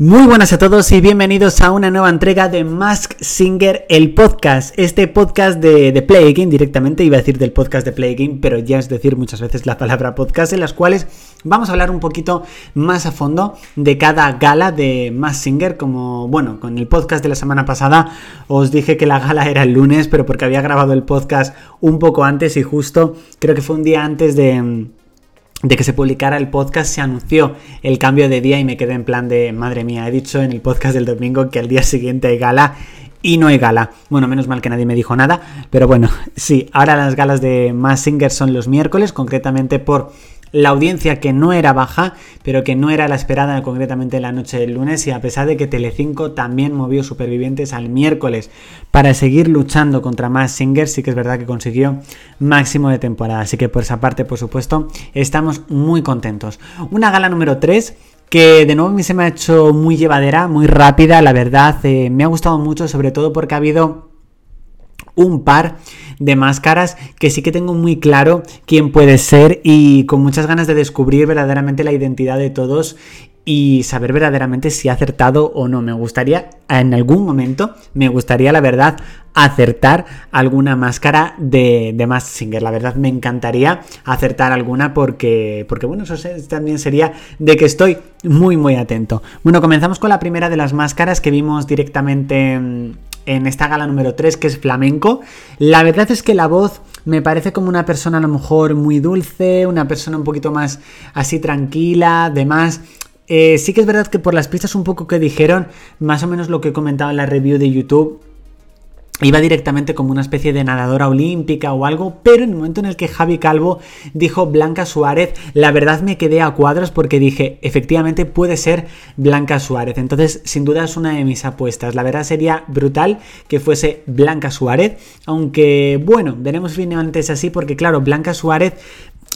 Muy buenas a todos y bienvenidos a una nueva entrega de Mask Singer, el podcast. Este podcast de, de, Play Game, directamente iba a decir del podcast de Play Game, pero ya es decir muchas veces la palabra podcast, en las cuales vamos a hablar un poquito más a fondo de cada gala de Mask Singer. Como, bueno, con el podcast de la semana pasada os dije que la gala era el lunes, pero porque había grabado el podcast un poco antes y justo creo que fue un día antes de de que se publicara el podcast se anunció el cambio de día y me quedé en plan de madre mía, he dicho en el podcast del domingo que al día siguiente hay gala y no hay gala. Bueno, menos mal que nadie me dijo nada, pero bueno, sí, ahora las galas de Mass Singer son los miércoles, concretamente por la audiencia que no era baja, pero que no era la esperada concretamente la noche del lunes y a pesar de que Telecinco también movió Supervivientes al miércoles para seguir luchando contra más Singers, sí que es verdad que consiguió máximo de temporada, así que por esa parte, por supuesto, estamos muy contentos. Una gala número 3 que de nuevo a mí se me ha hecho muy llevadera, muy rápida, la verdad, eh, me ha gustado mucho, sobre todo porque ha habido un par de máscaras que sí que tengo muy claro quién puede ser y con muchas ganas de descubrir verdaderamente la identidad de todos y saber verdaderamente si ha acertado o no. Me gustaría, en algún momento, me gustaría, la verdad, acertar alguna máscara de, de Singer. La verdad, me encantaría acertar alguna porque, porque bueno, eso también sería de que estoy muy, muy atento. Bueno, comenzamos con la primera de las máscaras que vimos directamente en esta gala número 3, que es flamenco. La verdad es que la voz me parece como una persona a lo mejor muy dulce, una persona un poquito más así tranquila, demás. Eh, sí que es verdad que por las pistas un poco que dijeron, más o menos lo que he comentado en la review de YouTube, iba directamente como una especie de nadadora olímpica o algo, pero en el momento en el que Javi Calvo dijo Blanca Suárez, la verdad me quedé a cuadros porque dije, efectivamente puede ser Blanca Suárez. Entonces, sin duda es una de mis apuestas. La verdad sería brutal que fuese Blanca Suárez, aunque bueno, veremos finalmente es así porque claro, Blanca Suárez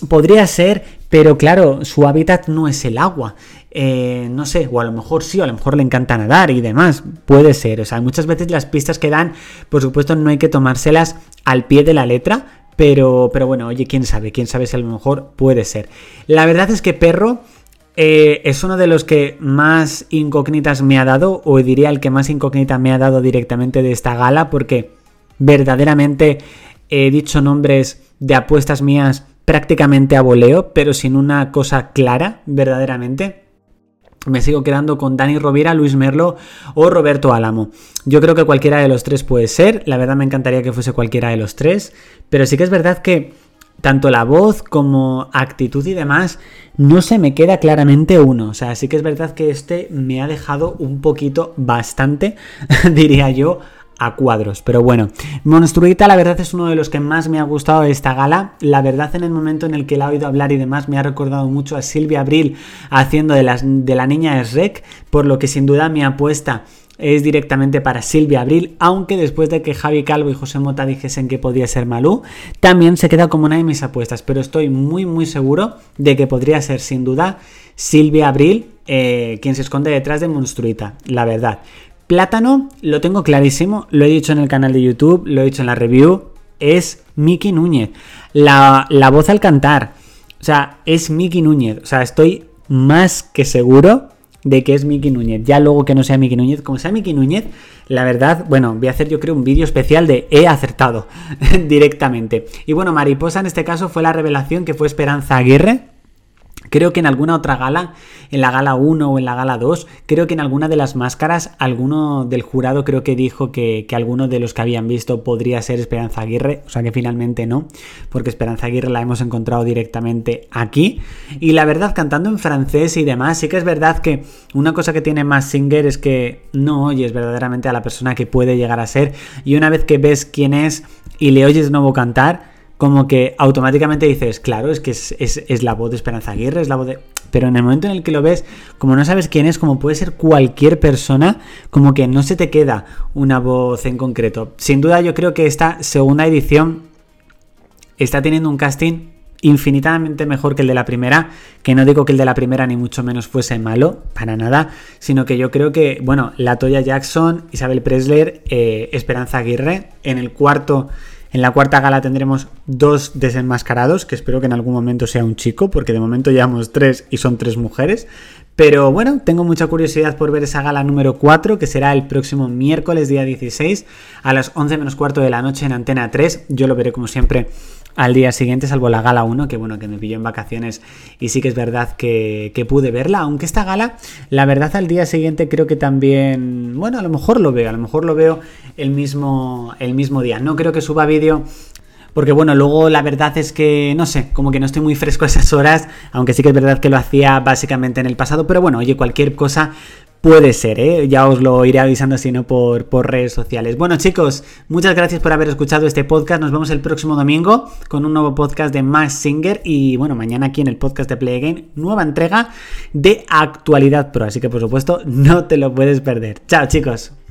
podría ser, pero claro, su hábitat no es el agua. Eh, no sé, o a lo mejor sí, o a lo mejor le encanta nadar y demás, puede ser, o sea, muchas veces las pistas que dan, por supuesto, no hay que tomárselas al pie de la letra, pero, pero bueno, oye, quién sabe, quién sabe si a lo mejor puede ser. La verdad es que Perro eh, es uno de los que más incógnitas me ha dado, o diría el que más incógnita me ha dado directamente de esta gala, porque verdaderamente he dicho nombres de apuestas mías prácticamente a voleo, pero sin una cosa clara, verdaderamente me sigo quedando con Dani Rovira, Luis Merlo o Roberto Álamo. Yo creo que cualquiera de los tres puede ser, la verdad me encantaría que fuese cualquiera de los tres, pero sí que es verdad que tanto la voz como actitud y demás no se me queda claramente uno. O sea, sí que es verdad que este me ha dejado un poquito, bastante, diría yo, a cuadros. Pero bueno, Monstruita la verdad es uno de los que más me ha gustado de esta gala. La verdad en el momento en el que la he oído hablar y demás me ha recordado mucho a Silvia Abril haciendo de, de la niña de Rec, por lo que sin duda mi apuesta es directamente para Silvia Abril, aunque después de que Javi Calvo y José Mota dijesen que podía ser Malú, también se queda como una de mis apuestas, pero estoy muy muy seguro de que podría ser sin duda Silvia Abril eh, quien se esconde detrás de Monstruita, la verdad. Plátano, lo tengo clarísimo, lo he dicho en el canal de YouTube, lo he dicho en la review, es Miki Núñez. La, voz al cantar, o sea, es Miki Núñez. O sea, estoy más que seguro de que es Miki Núñez. Ya luego que no sea Miki Núñez, como sea Miki Núñez, la verdad, bueno, voy a hacer yo creo un vídeo especial de he acertado directamente. Y bueno, Mariposa en este caso fue la revelación que fue Esperanza Aguirre Creo que en alguna otra gala, en la gala 1 o en la gala 2, creo que en alguna de las máscaras, alguno del jurado creo que dijo que, que alguno de los que habían visto podría ser Esperanza Aguirre, o sea que finalmente no, porque Esperanza Aguirre la hemos encontrado directamente aquí. Y la verdad, cantando en francés y demás, sí que es verdad que una cosa que tiene más Singer es que no oyes verdaderamente a la persona que puede llegar a ser, y una vez que ves quién es y le oyes nuevo cantar, como que automáticamente dices, claro, es que es, la voz de Esperanza Aguirre, es la voz de... Pero en el momento en el que lo ves, como no sabes quién es, como puede ser cualquier persona, como que no se te queda una voz en concreto. Sin duda yo creo que esta segunda edición está teniendo un casting infinitamente mejor que el de la primera, que no digo que el de la primera ni mucho menos fuese malo, para nada, sino que yo creo que, bueno, la Toya Jackson, Isabel Presler, eh, Esperanza Aguirre, en el cuarto... En la cuarta gala tendremos dos desenmascarados, que espero que en algún momento sea un chico, porque de momento llevamos tres y son tres mujeres. Pero bueno, tengo mucha curiosidad por ver esa gala número 4, que será el próximo miércoles, día 16, a las 11 menos cuarto de la noche en Antena 3. Yo lo veré como siempre al día siguiente, salvo la gala 1, que bueno, que me pilló en vacaciones y sí que es verdad que, que, pude verla, aunque esta gala, la verdad al día siguiente creo que también, bueno, a lo mejor lo veo, a lo mejor lo veo el mismo, el mismo día. No creo que suba vídeo porque bueno, luego la verdad es que, no sé, como que no estoy muy fresco a esas horas, aunque sí que es verdad que lo hacía básicamente en el pasado, pero bueno, oye, cualquier cosa puede ser, ¿eh? ya os lo iré avisando si no por, por, redes sociales. Bueno chicos, muchas gracias por haber escuchado este podcast, nos vemos el próximo domingo con un nuevo podcast de Max Singer y bueno, mañana aquí en el podcast de Play Again, nueva entrega de actualidad pro, así que por supuesto no te lo puedes perder. Chao chicos.